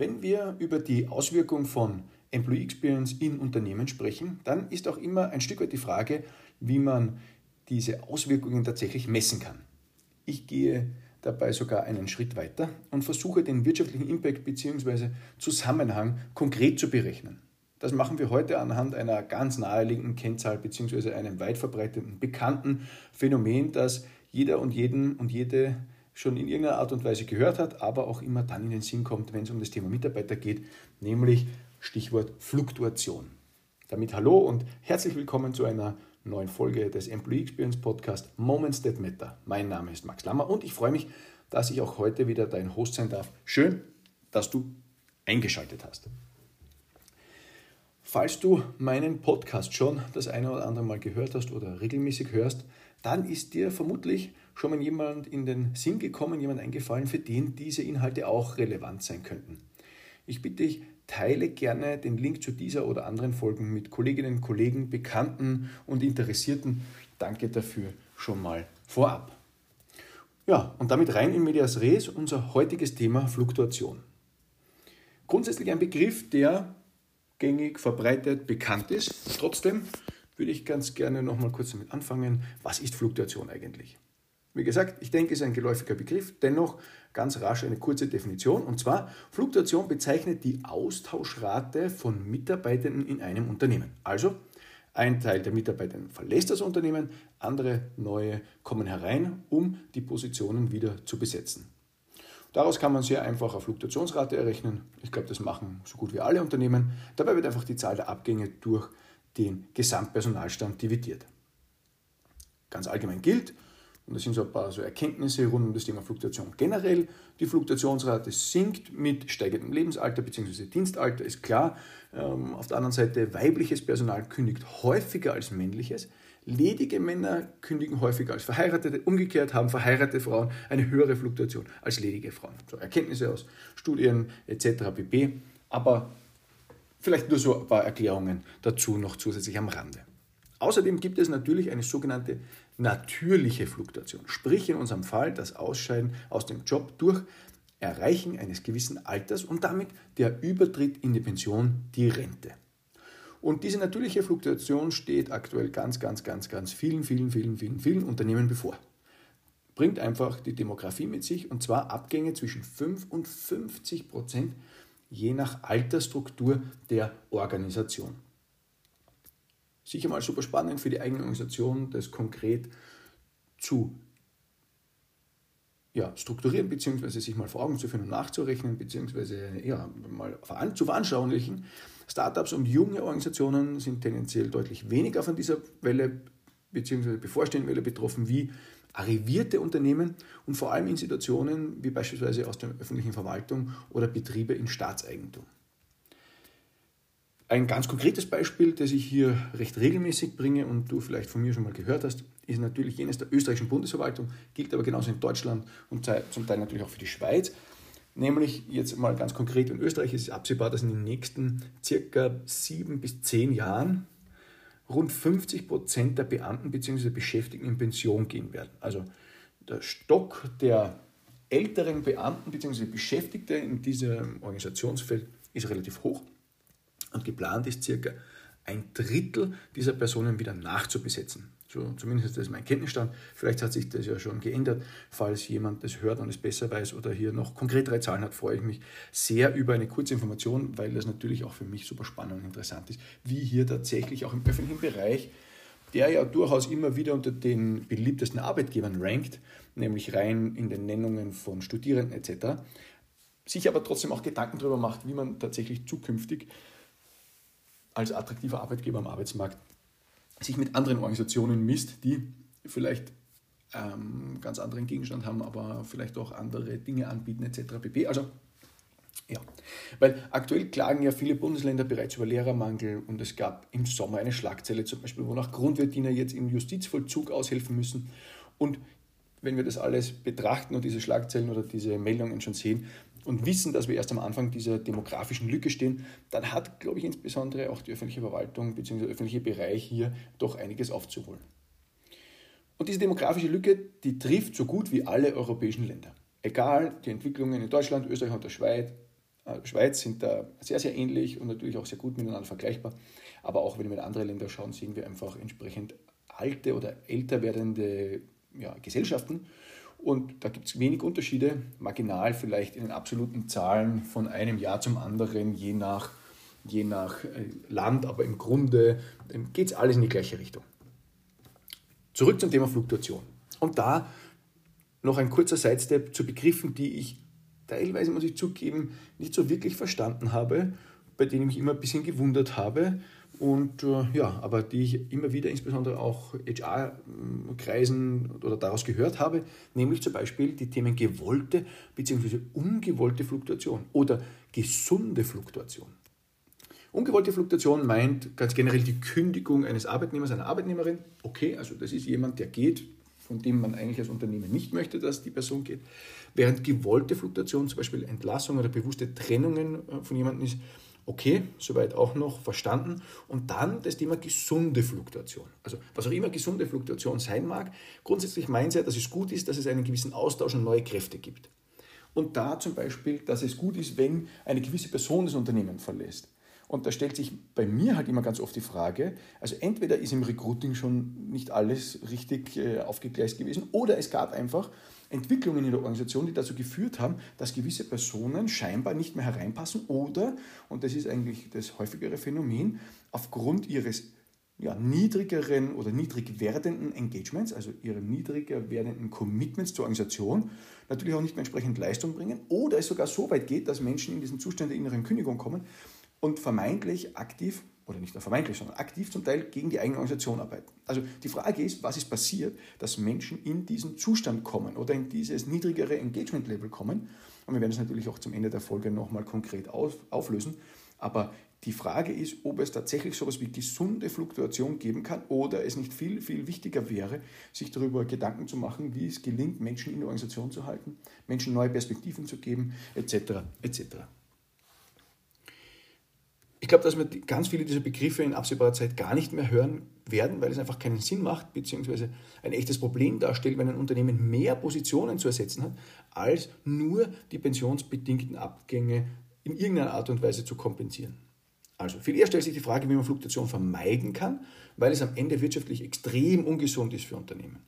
Wenn wir über die Auswirkung von Employee Experience in Unternehmen sprechen, dann ist auch immer ein Stück weit die Frage, wie man diese Auswirkungen tatsächlich messen kann. Ich gehe dabei sogar einen Schritt weiter und versuche den wirtschaftlichen Impact bzw. Zusammenhang konkret zu berechnen. Das machen wir heute anhand einer ganz naheliegenden Kennzahl bzw. einem weit verbreiteten, bekannten Phänomen, das jeder und jeden und jede schon in irgendeiner Art und Weise gehört hat, aber auch immer dann in den Sinn kommt, wenn es um das Thema Mitarbeiter geht, nämlich Stichwort Fluktuation. Damit hallo und herzlich willkommen zu einer neuen Folge des Employee Experience Podcast Moments That Matter. Mein Name ist Max Lammer und ich freue mich, dass ich auch heute wieder dein Host sein darf. Schön, dass du eingeschaltet hast. Falls du meinen Podcast schon das eine oder andere Mal gehört hast oder regelmäßig hörst, dann ist dir vermutlich schon mal jemand in den Sinn gekommen, jemand eingefallen, für den diese Inhalte auch relevant sein könnten. Ich bitte dich, teile gerne den Link zu dieser oder anderen Folgen mit Kolleginnen, Kollegen, Bekannten und Interessierten. Danke dafür schon mal vorab. Ja, und damit rein in Medias Res, unser heutiges Thema Fluktuation. Grundsätzlich ein Begriff, der gängig, verbreitet, bekannt ist. Trotzdem würde ich ganz gerne noch mal kurz damit anfangen. Was ist Fluktuation eigentlich? Wie gesagt, ich denke, es ist ein geläufiger Begriff, dennoch ganz rasch eine kurze Definition. Und zwar, Fluktuation bezeichnet die Austauschrate von Mitarbeitenden in einem Unternehmen. Also, ein Teil der Mitarbeiter verlässt das Unternehmen, andere neue kommen herein, um die Positionen wieder zu besetzen. Daraus kann man sehr einfach eine Fluktuationsrate errechnen. Ich glaube, das machen so gut wie alle Unternehmen. Dabei wird einfach die Zahl der Abgänge durch den Gesamtpersonalstand dividiert. Ganz allgemein gilt, und das sind so ein paar so Erkenntnisse rund um das Thema Fluktuation generell. Die Fluktuationsrate sinkt mit steigendem Lebensalter bzw. Dienstalter, ist klar. Ähm, auf der anderen Seite, weibliches Personal kündigt häufiger als männliches. Ledige Männer kündigen häufiger als Verheiratete. Umgekehrt haben verheiratete Frauen eine höhere Fluktuation als ledige Frauen. So Erkenntnisse aus Studien etc. pp. Aber vielleicht nur so ein paar Erklärungen dazu noch zusätzlich am Rande. Außerdem gibt es natürlich eine sogenannte natürliche Fluktuation, sprich in unserem Fall das Ausscheiden aus dem Job durch Erreichen eines gewissen Alters und damit der Übertritt in die Pension, die Rente. Und diese natürliche Fluktuation steht aktuell ganz, ganz, ganz, ganz vielen, vielen, vielen, vielen, vielen Unternehmen bevor. Bringt einfach die Demografie mit sich und zwar Abgänge zwischen 5 und 50 Prozent je nach Altersstruktur der Organisation. Sicher mal super spannend für die eigene Organisation, das konkret zu ja, strukturieren, beziehungsweise sich mal vor Augen zu führen und nachzurechnen, beziehungsweise ja, mal zu veranschaulichen. Startups und junge Organisationen sind tendenziell deutlich weniger von dieser Welle beziehungsweise bevorstehenden Welle betroffen wie arrivierte Unternehmen und vor allem in Situationen wie beispielsweise aus der öffentlichen Verwaltung oder Betriebe in Staatseigentum. Ein ganz konkretes Beispiel, das ich hier recht regelmäßig bringe und du vielleicht von mir schon mal gehört hast, ist natürlich jenes der österreichischen Bundesverwaltung, gilt aber genauso in Deutschland und zum Teil natürlich auch für die Schweiz. Nämlich jetzt mal ganz konkret in Österreich ist es absehbar, dass in den nächsten circa sieben bis zehn Jahren rund 50 Prozent der Beamten bzw. Beschäftigten in Pension gehen werden. Also der Stock der älteren Beamten bzw. Beschäftigte in diesem Organisationsfeld ist relativ hoch. Und geplant ist circa ein Drittel dieser Personen wieder nachzubesetzen. So, zumindest ist das mein Kenntnisstand. Vielleicht hat sich das ja schon geändert. Falls jemand das hört und es besser weiß oder hier noch konkretere Zahlen hat, freue ich mich sehr über eine kurze Information, weil das natürlich auch für mich super spannend und interessant ist, wie hier tatsächlich auch im öffentlichen Bereich, der ja durchaus immer wieder unter den beliebtesten Arbeitgebern rankt, nämlich rein in den Nennungen von Studierenden etc., sich aber trotzdem auch Gedanken darüber macht, wie man tatsächlich zukünftig als attraktiver Arbeitgeber am Arbeitsmarkt sich mit anderen Organisationen misst, die vielleicht ähm, ganz anderen Gegenstand haben, aber vielleicht auch andere Dinge anbieten etc. pp. Also ja, weil aktuell klagen ja viele Bundesländer bereits über Lehrermangel und es gab im Sommer eine Schlagzeile zum Beispiel, wonach Grundwehrdiener jetzt im Justizvollzug aushelfen müssen. Und wenn wir das alles betrachten und diese Schlagzeilen oder diese Meldungen schon sehen, und wissen, dass wir erst am Anfang dieser demografischen Lücke stehen, dann hat, glaube ich, insbesondere auch die öffentliche Verwaltung bzw. der öffentliche Bereich hier doch einiges aufzuholen. Und diese demografische Lücke, die trifft so gut wie alle europäischen Länder. Egal die Entwicklungen in Deutschland, Österreich und der Schweiz, äh, Schweiz sind da sehr, sehr ähnlich und natürlich auch sehr gut miteinander vergleichbar. Aber auch wenn wir in andere Länder schauen, sehen wir einfach entsprechend alte oder älter werdende ja, Gesellschaften. Und da gibt es wenig Unterschiede, marginal vielleicht in den absoluten Zahlen von einem Jahr zum anderen, je nach, je nach äh, Land, aber im Grunde ähm, geht es alles in die gleiche Richtung. Zurück zum Thema Fluktuation. Und da noch ein kurzer Sidestep zu Begriffen, die ich teilweise, muss ich zugeben, nicht so wirklich verstanden habe, bei denen ich mich immer ein bisschen gewundert habe und äh, ja, aber die ich immer wieder insbesondere auch HR-Kreisen oder daraus gehört habe, nämlich zum Beispiel die Themen gewollte bzw. ungewollte Fluktuation oder gesunde Fluktuation. Ungewollte Fluktuation meint ganz generell die Kündigung eines Arbeitnehmers, einer Arbeitnehmerin. Okay, also das ist jemand, der geht, von dem man eigentlich als Unternehmen nicht möchte, dass die Person geht. Während gewollte Fluktuation, zum Beispiel Entlassung oder bewusste Trennungen äh, von jemandem ist, okay, soweit auch noch verstanden. Und dann das Thema gesunde Fluktuation. Also was auch immer gesunde Fluktuation sein mag, grundsätzlich meint ja, dass es gut ist, dass es einen gewissen Austausch und neue Kräfte gibt. Und da zum Beispiel, dass es gut ist, wenn eine gewisse Person das Unternehmen verlässt. Und da stellt sich bei mir halt immer ganz oft die Frage, also entweder ist im Recruiting schon nicht alles richtig äh, aufgegleist gewesen oder es gab einfach Entwicklungen in der Organisation, die dazu geführt haben, dass gewisse Personen scheinbar nicht mehr hereinpassen oder, und das ist eigentlich das häufigere Phänomen, aufgrund ihres ja, niedrigeren oder niedrig werdenden Engagements, also ihren niedriger werdenden Commitments zur Organisation, natürlich auch nicht mehr entsprechend Leistung bringen oder es sogar so weit geht, dass Menschen in diesen Zustand der inneren Kündigung kommen, und vermeintlich aktiv, oder nicht nur vermeintlich, sondern aktiv zum Teil gegen die eigene Organisation arbeiten. Also die Frage ist, was ist passiert, dass Menschen in diesen Zustand kommen oder in dieses niedrigere Engagement-Level kommen. Und wir werden es natürlich auch zum Ende der Folge nochmal konkret auf, auflösen. Aber die Frage ist, ob es tatsächlich so etwas wie gesunde Fluktuation geben kann oder es nicht viel, viel wichtiger wäre, sich darüber Gedanken zu machen, wie es gelingt, Menschen in der Organisation zu halten, Menschen neue Perspektiven zu geben, etc. etc. Ich glaube, dass wir ganz viele dieser Begriffe in absehbarer Zeit gar nicht mehr hören werden, weil es einfach keinen Sinn macht, beziehungsweise ein echtes Problem darstellt, wenn ein Unternehmen mehr Positionen zu ersetzen hat, als nur die pensionsbedingten Abgänge in irgendeiner Art und Weise zu kompensieren. Also viel eher stellt sich die Frage, wie man Fluktuation vermeiden kann, weil es am Ende wirtschaftlich extrem ungesund ist für Unternehmen.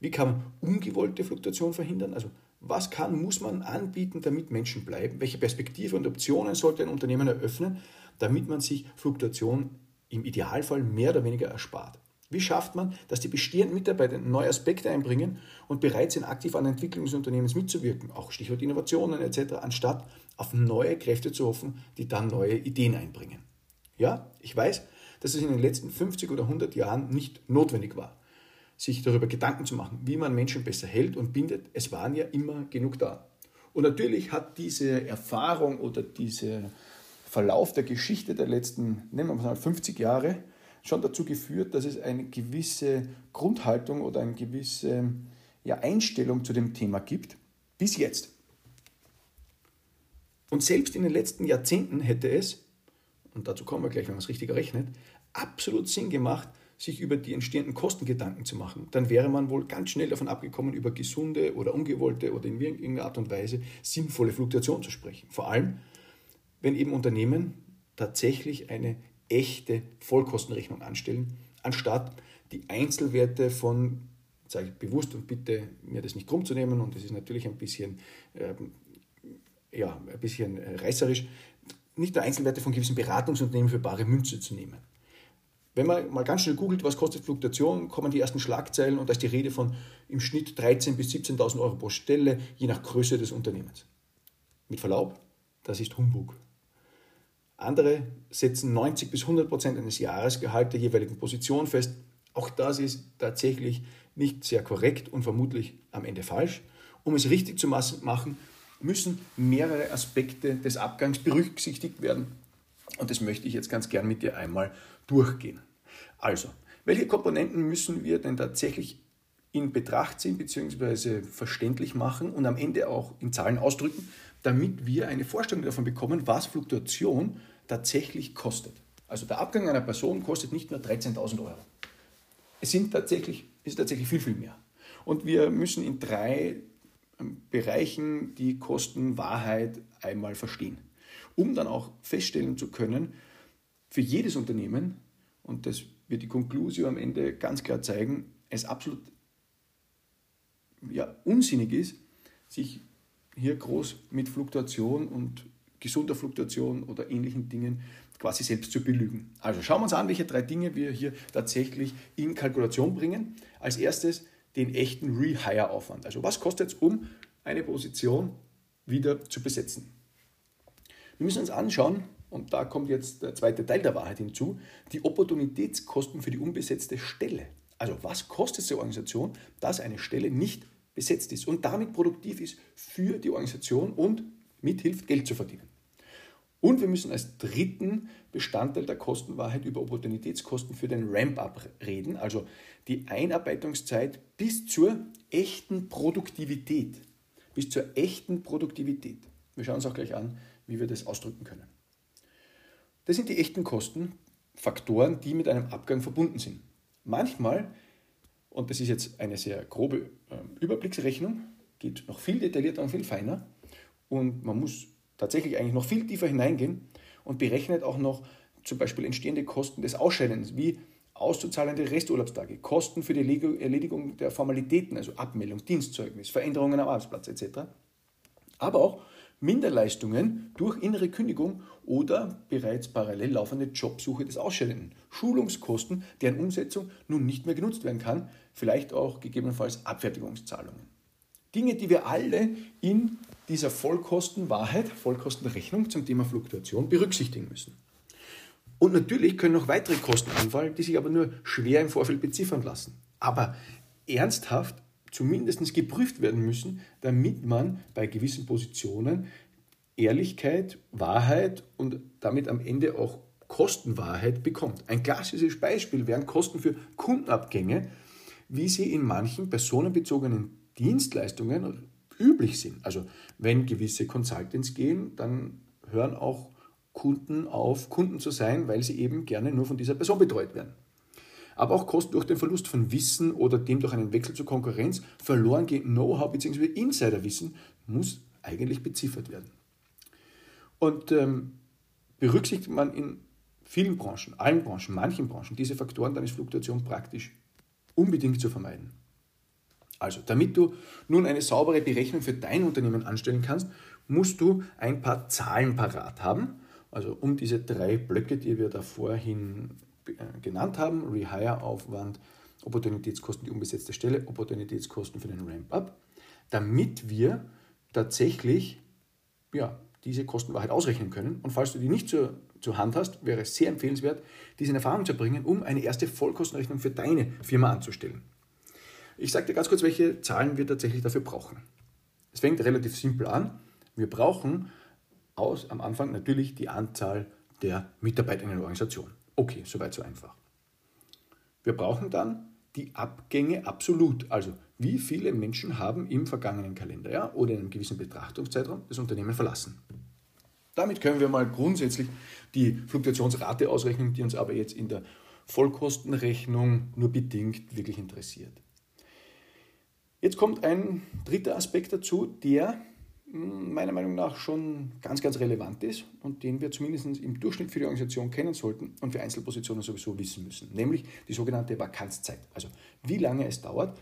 Wie kann man ungewollte Fluktuation verhindern? Also was kann, muss man anbieten, damit Menschen bleiben? Welche Perspektive und Optionen sollte ein Unternehmen eröffnen, damit man sich Fluktuation im Idealfall mehr oder weniger erspart. Wie schafft man, dass die bestehenden Mitarbeiter neue Aspekte einbringen und bereit sind, aktiv an der Entwicklung des Unternehmens mitzuwirken, auch Stichwort Innovationen etc., anstatt auf neue Kräfte zu hoffen, die dann neue Ideen einbringen? Ja, ich weiß, dass es in den letzten 50 oder 100 Jahren nicht notwendig war, sich darüber Gedanken zu machen, wie man Menschen besser hält und bindet. Es waren ja immer genug da. Und natürlich hat diese Erfahrung oder diese Verlauf der Geschichte der letzten, nehmen wir mal 50 Jahre, schon dazu geführt, dass es eine gewisse Grundhaltung oder eine gewisse ja, Einstellung zu dem Thema gibt, bis jetzt. Und selbst in den letzten Jahrzehnten hätte es, und dazu kommen wir gleich, wenn man es richtig rechnet, absolut Sinn gemacht, sich über die entstehenden Kosten Gedanken zu machen. Dann wäre man wohl ganz schnell davon abgekommen, über gesunde oder ungewollte oder in irgendeiner Art und Weise sinnvolle Fluktuation zu sprechen. Vor allem, wenn eben Unternehmen tatsächlich eine echte Vollkostenrechnung anstellen, anstatt die Einzelwerte von, sage ich bewusst und bitte mir das nicht krumm zu nehmen, und das ist natürlich ein bisschen, ähm, ja, ein bisschen äh, reißerisch, nicht nur Einzelwerte von gewissen Beratungsunternehmen für bare Münze zu nehmen. Wenn man mal ganz schnell googelt, was kostet Fluktuation, kommen die ersten Schlagzeilen und da ist die Rede von im Schnitt 13.000 bis 17.000 Euro pro Stelle, je nach Größe des Unternehmens. Mit Verlaub, das ist Humbug. Andere setzen 90 bis 100 Prozent eines Jahresgehalts der jeweiligen Position fest. Auch das ist tatsächlich nicht sehr korrekt und vermutlich am Ende falsch. Um es richtig zu machen, müssen mehrere Aspekte des Abgangs berücksichtigt werden. Und das möchte ich jetzt ganz gern mit dir einmal durchgehen. Also, welche Komponenten müssen wir denn tatsächlich in Betracht ziehen bzw. verständlich machen und am Ende auch in Zahlen ausdrücken, damit wir eine Vorstellung davon bekommen, was Fluktuation tatsächlich kostet. Also der Abgang einer Person kostet nicht nur 13.000 Euro. Es sind tatsächlich, ist tatsächlich viel, viel mehr. Und wir müssen in drei ähm, Bereichen die Kostenwahrheit einmal verstehen. um dann auch feststellen zu können, für jedes Unternehmen, und das wird die Konklusion am Ende ganz klar zeigen, es absolut ja, unsinnig ist, sich hier groß mit Fluktuation und gesunder Fluktuation oder ähnlichen Dingen quasi selbst zu belügen. Also schauen wir uns an, welche drei Dinge wir hier tatsächlich in Kalkulation bringen. Als erstes den echten Rehire-Aufwand. Also was kostet es, um eine Position wieder zu besetzen? Wir müssen uns anschauen, und da kommt jetzt der zweite Teil der Wahrheit hinzu, die Opportunitätskosten für die unbesetzte Stelle. Also was kostet es der Organisation, dass eine Stelle nicht besetzt ist und damit produktiv ist für die Organisation und mithilft, Geld zu verdienen. Und wir müssen als dritten Bestandteil der Kostenwahrheit über Opportunitätskosten für den Ramp-up reden, also die Einarbeitungszeit bis zur echten Produktivität. Bis zur echten Produktivität. Wir schauen uns auch gleich an, wie wir das ausdrücken können. Das sind die echten Kosten, Faktoren, die mit einem Abgang verbunden sind. Manchmal, und das ist jetzt eine sehr grobe ähm, Überblicksrechnung, geht noch viel detaillierter und viel feiner und man muss tatsächlich eigentlich noch viel tiefer hineingehen und berechnet auch noch zum Beispiel entstehende Kosten des Ausscheidens, wie auszuzahlende Resturlaubstage, Kosten für die Erledigung der Formalitäten, also Abmeldung, Dienstzeugnis, Veränderungen am Arbeitsplatz etc. Aber auch Minderleistungen durch innere Kündigung oder bereits parallel laufende Jobsuche des Ausscheidenden, Schulungskosten, deren Umsetzung nun nicht mehr genutzt werden kann, vielleicht auch gegebenenfalls Abfertigungszahlungen. Dinge, die wir alle in dieser Vollkostenwahrheit, Vollkostenrechnung zum Thema Fluktuation berücksichtigen müssen. Und natürlich können noch weitere Kosten anfallen, die sich aber nur schwer im Vorfeld beziffern lassen. Aber ernsthaft zumindest geprüft werden müssen, damit man bei gewissen Positionen Ehrlichkeit, Wahrheit und damit am Ende auch Kostenwahrheit bekommt. Ein klassisches Beispiel wären Kosten für Kundenabgänge, wie sie in manchen personenbezogenen Dienstleistungen üblich sind. Also wenn gewisse Consultants gehen, dann hören auch Kunden auf, Kunden zu sein, weil sie eben gerne nur von dieser Person betreut werden. Aber auch Kosten durch den Verlust von Wissen oder dem durch einen Wechsel zur Konkurrenz verloren gehen Know-how bzw. Insiderwissen muss eigentlich beziffert werden. Und ähm, berücksichtigt man in vielen Branchen, allen Branchen, manchen Branchen diese Faktoren, dann ist Fluktuation praktisch unbedingt zu vermeiden. Also, damit du nun eine saubere Berechnung für dein Unternehmen anstellen kannst, musst du ein paar Zahlen parat haben. Also um diese drei Blöcke, die wir da vorhin äh, genannt haben, Rehire-Aufwand, Opportunitätskosten, die unbesetzte Stelle, Opportunitätskosten für den Ramp-up, damit wir tatsächlich ja, diese Kostenwahrheit ausrechnen können. Und falls du die nicht zur, zur Hand hast, wäre es sehr empfehlenswert, diese in Erfahrung zu bringen, um eine erste Vollkostenrechnung für deine Firma anzustellen. Ich sage dir ganz kurz, welche Zahlen wir tatsächlich dafür brauchen. Es fängt relativ simpel an. Wir brauchen aus, am Anfang natürlich die Anzahl der Mitarbeiter in einer Organisation. Okay, soweit so einfach. Wir brauchen dann die Abgänge absolut, also wie viele Menschen haben im vergangenen Kalenderjahr oder in einem gewissen Betrachtungszeitraum das Unternehmen verlassen. Damit können wir mal grundsätzlich die Fluktuationsrate ausrechnen, die uns aber jetzt in der Vollkostenrechnung nur bedingt wirklich interessiert. Jetzt kommt ein dritter Aspekt dazu, der hm, meiner Meinung nach schon ganz, ganz relevant ist und den wir zumindest im Durchschnitt für die Organisation kennen sollten und für Einzelpositionen sowieso wissen müssen, nämlich die sogenannte Vakanzzeit. Also wie lange es dauert,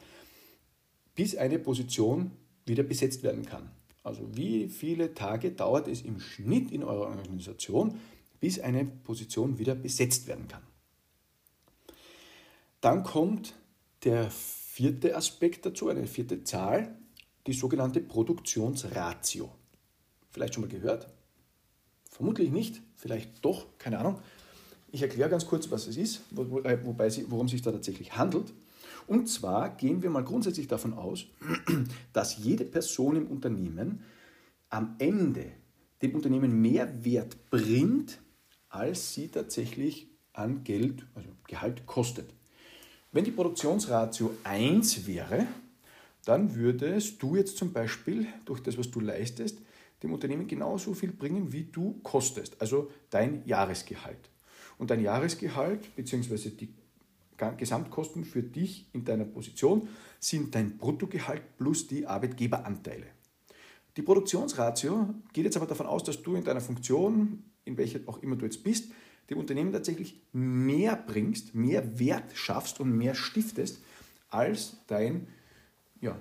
bis eine Position wieder besetzt werden kann. Also wie viele Tage dauert es im Schnitt in eurer Organisation, bis eine Position wieder besetzt werden kann. Dann kommt der vierte Aspekt dazu, eine vierte Zahl, die sogenannte Produktionsratio. Vielleicht schon mal gehört? Vermutlich nicht, vielleicht doch, keine Ahnung. Ich erkläre ganz kurz, was es ist, äh, worum es sich da tatsächlich handelt. Und zwar gehen wir mal grundsätzlich davon aus, dass jede Person im Unternehmen am Ende dem Unternehmen mehr Wert bringt, als sie tatsächlich an Geld, also Gehalt kostet. Wenn die Produktionsratio 1 wäre, dann würdest du jetzt zum Beispiel durch das, was du leistest, dem Unternehmen genauso viel bringen, wie du kostest, also dein Jahresgehalt. Und dein Jahresgehalt bzw. die Gesamtkosten für dich in deiner Position sind dein Bruttogehalt plus die Arbeitgeberanteile. Die Produktionsratio geht jetzt aber davon aus, dass du in deiner Funktion, in welcher auch immer du jetzt bist, dem Unternehmen tatsächlich mehr bringst, mehr Wert schaffst und mehr stiftest, als dein, ja,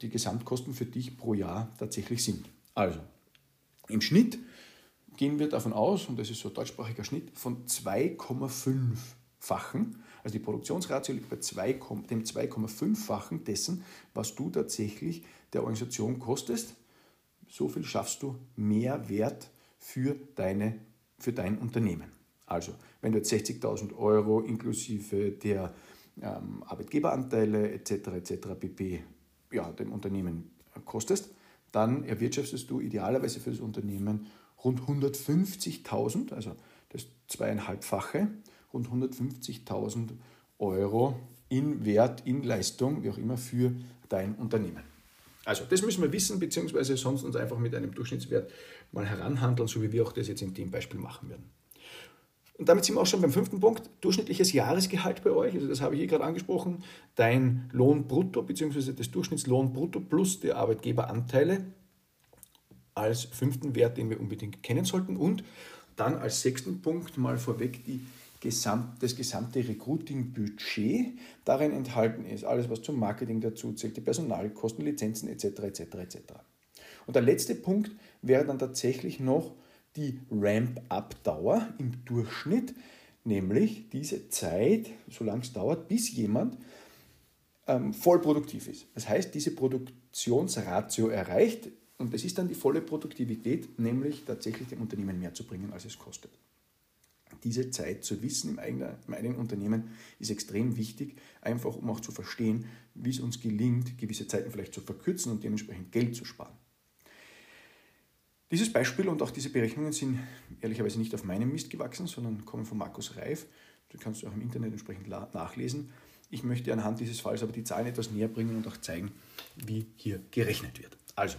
die Gesamtkosten für dich pro Jahr tatsächlich sind. Also, im Schnitt gehen wir davon aus, und das ist so ein deutschsprachiger Schnitt, von 2,5-fachen. Also die Produktionsratio liegt bei 2, dem 2,5-fachen dessen, was du tatsächlich der Organisation kostest. So viel schaffst du mehr Wert für, deine, für dein Unternehmen. Also, wenn du jetzt 60.000 Euro inklusive der ähm, Arbeitgeberanteile etc. etc. pp. Ja, dem Unternehmen kostest, dann erwirtschaftest du idealerweise für das Unternehmen rund 150.000, also das zweieinhalbfache, rund 150.000 Euro in Wert, in Leistung, wie auch immer, für dein Unternehmen. Also das müssen wir wissen, beziehungsweise sonst uns einfach mit einem Durchschnittswert mal heranhandeln, so wie wir auch das jetzt in dem Beispiel machen werden. Und damit sind wir auch schon beim fünften Punkt, durchschnittliches Jahresgehalt bei euch, also das habe ich eh gerade angesprochen, dein Lohn brutto bzw. das Durchschnittslohn brutto plus die Arbeitgeberanteile als fünften Wert, den wir unbedingt kennen sollten. Und dann als sechsten Punkt mal vorweg die Gesamt, das gesamte Recruiting-Budget. Darin enthalten ist alles, was zum Marketing dazu zählt, die Personalkosten, Lizenzen etc. etc. etc. Und der letzte Punkt wäre dann tatsächlich noch die Ramp-up-Dauer im Durchschnitt, nämlich diese Zeit, solange es dauert, bis jemand ähm, voll produktiv ist. Das heißt, diese Produktionsratio erreicht, und das ist dann die volle Produktivität, nämlich tatsächlich dem Unternehmen mehr zu bringen, als es kostet. Diese Zeit zu wissen im eigenen, Unternehmen ist extrem wichtig, einfach um auch zu verstehen, wie es uns gelingt, gewisse Zeiten vielleicht zu verkürzen und dementsprechend Geld zu sparen. Dieses Beispiel und auch diese Berechnungen sind ehrlicherweise nicht auf meinem Mist gewachsen, sondern kommen von Markus Reif. Das kannst du auch im Internet entsprechend nachlesen. Ich möchte anhand dieses Falls aber die Zahlen etwas näher bringen und auch zeigen, wie hier gerechnet wird. Also,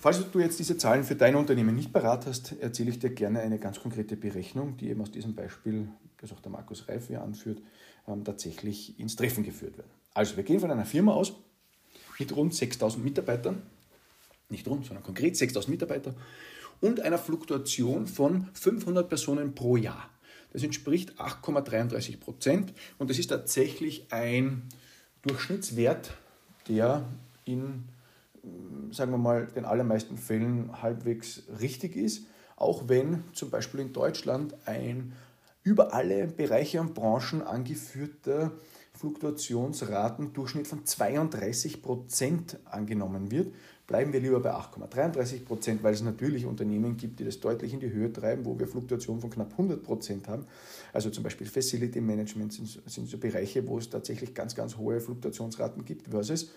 Falls du jetzt diese Zahlen für dein Unternehmen nicht parat hast, erzähle ich dir gerne eine ganz konkrete Berechnung, die eben aus diesem Beispiel, das auch der Markus Reif hier anführt, ähm, tatsächlich ins Treffen geführt wird. Also wir gehen von einer Firma aus mit rund 6000 Mitarbeitern, nicht rund, sondern konkret 6000 Mitarbeiter und einer Fluktuation von 500 Personen pro Jahr. Das entspricht 8,33 Prozent und das ist tatsächlich ein Durchschnittswert, der in sagen wir mal, den allermeisten Fällen halbwegs richtig ist, auch wenn zum Beispiel in Deutschland ein über alle Bereiche und Branchen angeführter Fluktuationsratendurchschnitt von 32 Prozent angenommen wird, bleiben wir lieber bei 8,33 Prozent, weil es natürlich Unternehmen gibt, die das deutlich in die Höhe treiben, wo wir Fluktuationen von knapp 100 Prozent haben. Also zum Beispiel Facility Management sind, sind so Bereiche, wo es tatsächlich ganz, ganz hohe Fluktuationsraten gibt, versus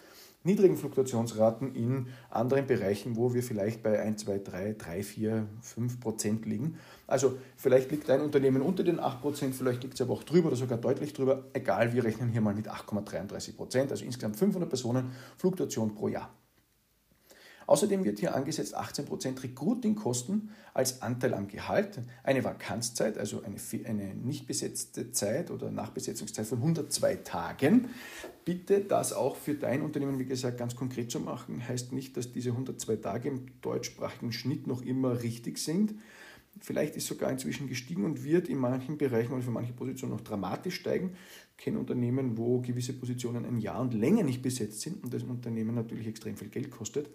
niedrigen Fluktuationsraten in anderen Bereichen, wo wir vielleicht bei 1, 2, 3, 3, 4, 5 Prozent liegen. Also vielleicht liegt ein Unternehmen unter den 8 Prozent, vielleicht liegt es aber auch drüber oder sogar deutlich drüber. Egal, wir rechnen hier mal mit 8,33 Prozent, also insgesamt 500 Personen Fluktuation pro Jahr. Außerdem wird hier angesetzt 18% Recruiting-Kosten als Anteil am Gehalt, eine Vakanzzeit, also eine, eine nicht besetzte Zeit oder Nachbesetzungszeit von 102 Tagen. Bitte das auch für dein Unternehmen, wie gesagt, ganz konkret zu machen, heißt nicht, dass diese 102 Tage im deutschsprachigen Schnitt noch immer richtig sind. Vielleicht ist sogar inzwischen gestiegen und wird in manchen Bereichen oder für manche Positionen noch dramatisch steigen. Ich kenne Unternehmen, wo gewisse Positionen ein Jahr und länger nicht besetzt sind und das Unternehmen natürlich extrem viel Geld kostet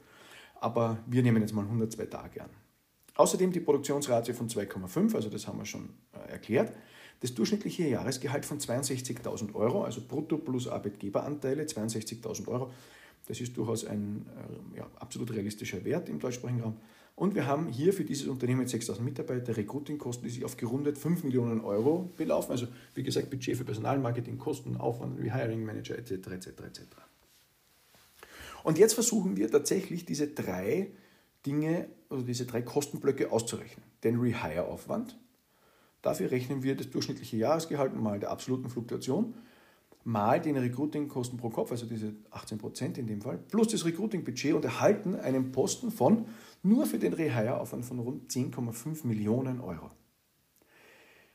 aber wir nehmen jetzt mal 102 Tage an. Außerdem die Produktionsrate von 2,5, also das haben wir schon äh, erklärt. Das durchschnittliche Jahresgehalt von 62.000 Euro, also brutto plus Arbeitgeberanteile, 62.000 Euro. Das ist durchaus ein äh, ja, absolut realistischer Wert im deutschsprachigen Raum. Und wir haben hier für dieses Unternehmen mit 6.000 Mitarbeitern Recruiting-Kosten, die sich auf gerundet 5 Millionen Euro belaufen. Also wie gesagt, Budget für Personalmarketing, Kosten, Aufwand, Rehiring Manager etc. etc. etc. Und jetzt versuchen wir tatsächlich diese drei Dinge, also diese drei Kostenblöcke auszurechnen. Den Rehire-Aufwand, dafür rechnen wir das durchschnittliche Jahresgehalt mal der absoluten Fluktuation, mal den Recruiting-Kosten pro Kopf, also diese 18% in dem Fall, plus das Recruiting-Budget und erhalten einen Posten von nur für den Rehire-Aufwand von rund 10,5 Millionen Euro.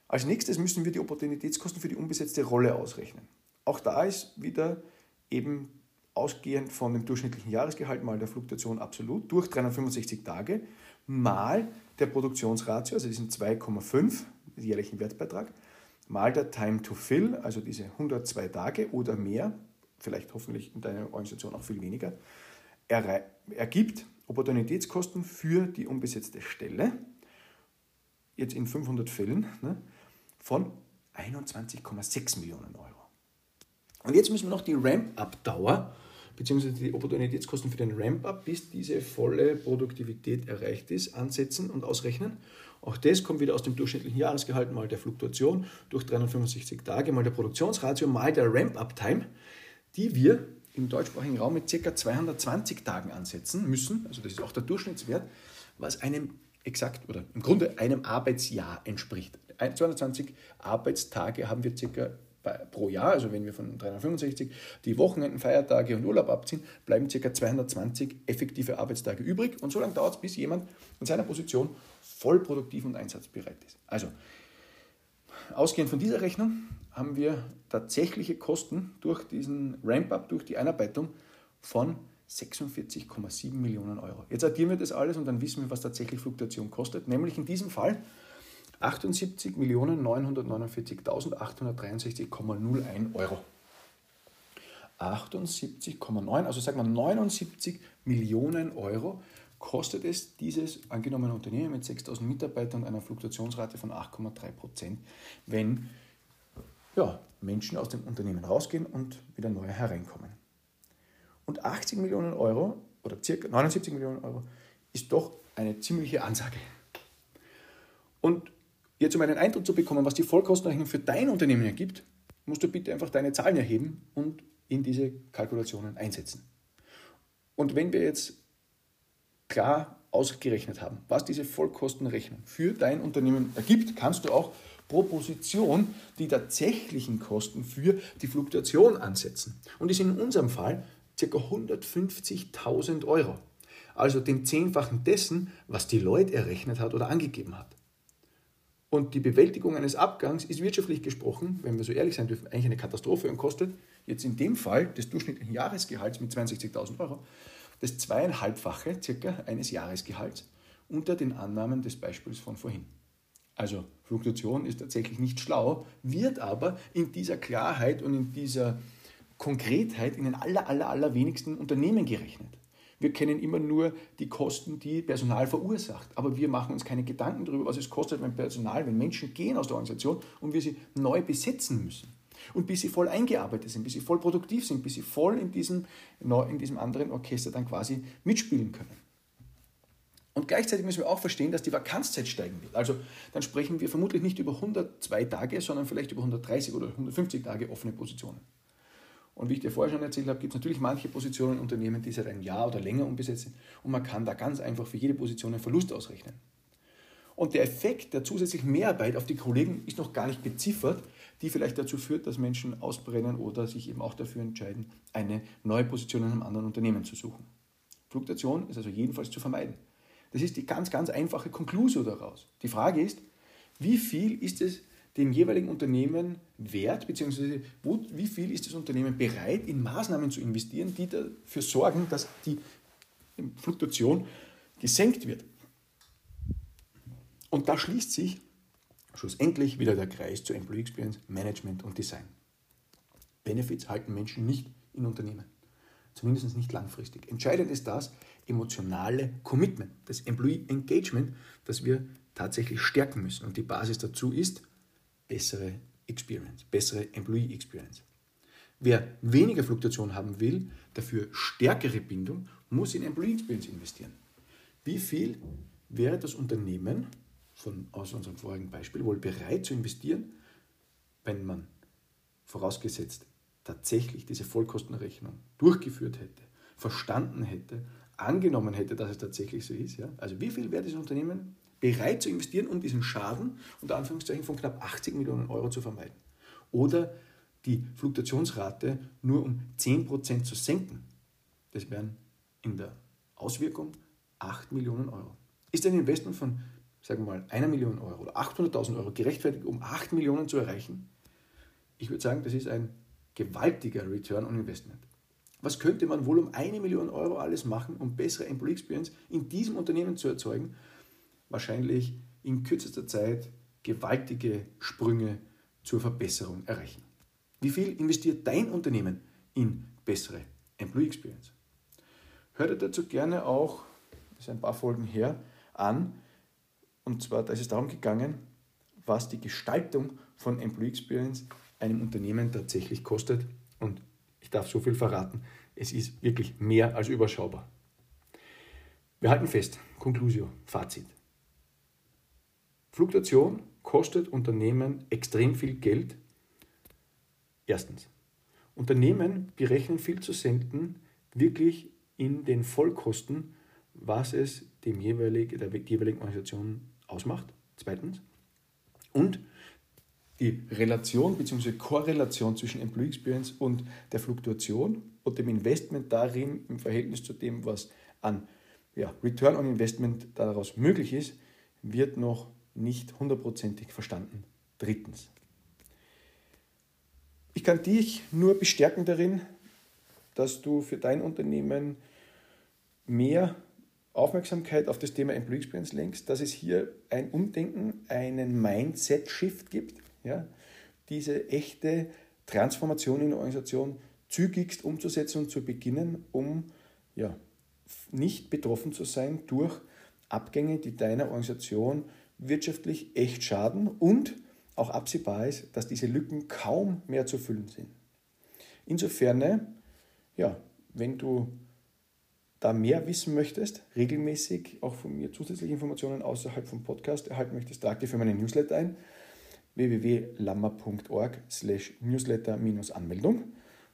Als nächstes müssen wir die Opportunitätskosten für die unbesetzte Rolle ausrechnen. Auch da ist wieder eben ausgehend von dem durchschnittlichen Jahresgehalt mal der Fluktuation absolut durch 365 Tage mal der Produktionsratio, also diesen 2,5 jährlichen Wertbeitrag, mal der Time to Fill, also diese 102 Tage oder mehr, vielleicht hoffentlich in deiner Organisation auch viel weniger, ergibt Opportunitätskosten für die unbesetzte Stelle, jetzt in 500 Fällen, ne, von 21,6 Millionen Euro. Und jetzt müssen wir noch die Ramp-up-Dauer bzw. die Opportunitätskosten für den Ramp-up, bis diese volle Produktivität erreicht ist, ansetzen und ausrechnen. Auch das kommt wieder aus dem durchschnittlichen Jahresgehalt mal der Fluktuation durch 365 Tage mal der Produktionsratio mal der Ramp-up-Time, die wir im deutschsprachigen Raum mit ca. 220 Tagen ansetzen müssen. Also das ist auch der Durchschnittswert, was einem exakt oder im Grunde einem Arbeitsjahr entspricht. 220 Arbeitstage haben wir circa pro Jahr, also wenn wir von 365 die Wochenenden, Feiertage und Urlaub abziehen, bleiben ca. 220 effektive Arbeitstage übrig und so lange dauert es, bis jemand in seiner Position voll produktiv und einsatzbereit ist. Also, ausgehend von dieser Rechnung haben wir tatsächliche Kosten durch diesen Ramp-up, durch die Einarbeitung von 46,7 Millionen Euro. Jetzt addieren wir das alles und dann wissen wir, was tatsächlich Fluktuation kostet, nämlich in diesem Fall 78.949.863,01 Euro. 78,9, also sagen wir 79 Millionen Euro kostet es dieses angenommene Unternehmen mit 6000 Mitarbeitern und einer Fluktuationsrate von 8,3 Prozent, wenn ja, Menschen aus dem Unternehmen rausgehen und wieder neue hereinkommen. Und 80 Millionen Euro oder circa 79 Millionen Euro ist doch eine ziemliche Ansage. Und Jetzt, um einen Eindruck zu bekommen, was die Vollkostenrechnung für dein Unternehmen ergibt, musst du bitte einfach deine Zahlen erheben und in diese Kalkulationen einsetzen. Und wenn wir jetzt klar ausgerechnet haben, was diese Vollkostenrechnung für dein Unternehmen ergibt, kannst du auch pro Position die tatsächlichen Kosten für die Fluktuation ansetzen. Und ist in unserem Fall ca. 150.000 Euro. Also den Zehnfachen dessen, was die Leute errechnet hat oder angegeben hat. Und die Bewältigung eines Abgangs ist wirtschaftlich gesprochen, wenn wir so ehrlich sein dürfen, eigentlich eine Katastrophe und kostet jetzt in dem Fall des durchschnittlichen Jahresgehalts mit 62.000 Euro das zweieinhalbfache circa eines Jahresgehalts unter den Annahmen des Beispiels von vorhin. Also Fluktuation ist tatsächlich nicht schlau, wird aber in dieser Klarheit und in dieser Konkretheit in den aller, aller, allerwenigsten Unternehmen gerechnet. Wir kennen immer nur die Kosten, die Personal verursacht. Aber wir machen uns keine Gedanken darüber, was es kostet, wenn Personal, wenn Menschen gehen aus der Organisation und wir sie neu besetzen müssen. Und bis sie voll eingearbeitet sind, bis sie voll produktiv sind, bis sie voll in diesem, in diesem anderen Orchester dann quasi mitspielen können. Und gleichzeitig müssen wir auch verstehen, dass die Vakanzzeit steigen wird. Also dann sprechen wir vermutlich nicht über 102 Tage, sondern vielleicht über 130 oder 150 Tage offene Positionen. Und wie ich dir vorher schon erzählt habe, gibt es natürlich manche Positionen in Unternehmen, die seit einem Jahr oder länger unbesetzt sind. Und man kann da ganz einfach für jede Position einen Verlust ausrechnen. Und der Effekt der zusätzlichen Mehrarbeit auf die Kollegen ist noch gar nicht beziffert, die vielleicht dazu führt, dass Menschen ausbrennen oder sich eben auch dafür entscheiden, eine neue Position in einem anderen Unternehmen zu suchen. Fluktuation ist also jedenfalls zu vermeiden. Das ist die ganz, ganz einfache Konklusion daraus. Die Frage ist, wie viel ist es dem jeweiligen Unternehmen wert, beziehungsweise wo, wie viel ist das Unternehmen bereit, in Maßnahmen zu investieren, die dafür sorgen, dass die Fluktuation gesenkt wird. Und da schließt sich schlussendlich wieder der Kreis zu Employee Experience, Management und Design. Benefits halten Menschen nicht in Unternehmen, zumindest nicht langfristig. Entscheidend ist das emotionale Commitment, das Employee Engagement, das wir tatsächlich stärken müssen. Und die Basis dazu ist bessere Experience, bessere Employee Experience. Wer weniger Fluktuation haben will, dafür stärkere Bindung, muss in Employee Experience investieren. Wie viel wäre das Unternehmen, von, aus unserem vorigen Beispiel, wohl bereit zu investieren, wenn man vorausgesetzt tatsächlich diese Vollkostenrechnung durchgeführt hätte, verstanden hätte, angenommen hätte, dass es tatsächlich so ist. Ja? Also wie viel wäre das Unternehmen bereit zu investieren, um diesen Schaden unter Anführungszeichen von knapp 80 Millionen Euro zu vermeiden. Oder die Fluktuationsrate nur um 10% zu senken. Das wären in der Auswirkung 8 Millionen Euro. Ist ein Investment von, sagen wir mal, einer Million Euro oder 800.000 Euro gerechtfertigt, um 8 Millionen zu erreichen? Ich würde sagen, das ist ein gewaltiger Return on Investment. Was könnte man wohl um eine Million Euro alles machen, um bessere Employee Experience in diesem Unternehmen zu erzeugen? Wahrscheinlich in kürzester Zeit gewaltige Sprünge zur Verbesserung erreichen. Wie viel investiert dein Unternehmen in bessere Employee Experience? Hör dir dazu gerne auch, das ist ein paar Folgen her, an. Und zwar, da ist es darum gegangen, was die Gestaltung von Employee Experience einem Unternehmen tatsächlich kostet. Und ich darf so viel verraten, es ist wirklich mehr als überschaubar. Wir halten fest, Conclusio, Fazit. Fluktuation kostet Unternehmen extrem viel Geld. Erstens. Unternehmen berechnen viel zu selten wirklich in den Vollkosten, was es dem jeweiligen, der jeweiligen Organisation ausmacht. Zweitens. Und die Relation bzw. Korrelation zwischen Employee Experience und der Fluktuation und dem Investment darin im Verhältnis zu dem, was an ja, Return on Investment daraus möglich ist, wird noch nicht hundertprozentig verstanden. Drittens. Ich kann dich nur bestärken darin, dass du für dein Unternehmen mehr Aufmerksamkeit auf das Thema Employee Experience lenkst, dass es hier ein Umdenken, einen Mindset-Shift gibt, ja, diese echte Transformation in der Organisation zügigst umzusetzen und zu beginnen, um ja, nicht betroffen zu sein durch Abgänge, die deiner Organisation wirtschaftlich echt schaden und auch absehbar ist, dass diese Lücken kaum mehr zu füllen sind. Insofern, ja, wenn du da mehr wissen möchtest, regelmäßig auch von mir zusätzliche Informationen außerhalb vom Podcast erhalten möchtest, trag dich für meinen Newsletter ein www.lammer.org slash newsletter-anmeldung.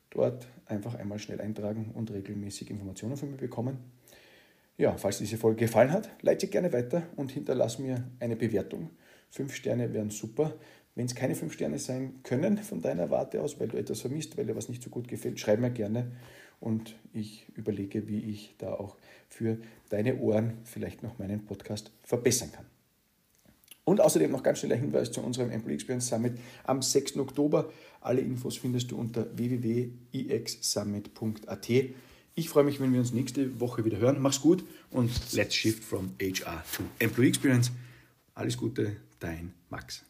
Dort einfach einmal schnell eintragen und regelmäßig Informationen von mir bekommen. Ja, falls diese Folge gefallen hat, leite sie gerne weiter und hinterlass mir eine Bewertung. Fünf Sterne wären super. Wenn es keine fünf Sterne sein können von deiner Warte aus, weil du etwas vermisst, weil dir was nicht so gut gefällt, schreib mir gerne und ich überlege, wie ich da auch für deine Ohren vielleicht noch meinen Podcast verbessern kann. Und außerdem noch ganz schneller Hinweis zu unserem Employee Experience Summit am 6. Oktober. Alle Infos findest du unter www.ixsummit.at. Ich freue mich, wenn wir uns nächste Woche wieder hören. Mach's gut und let's shift from HR to Employee Experience. Alles Gute, dein Max.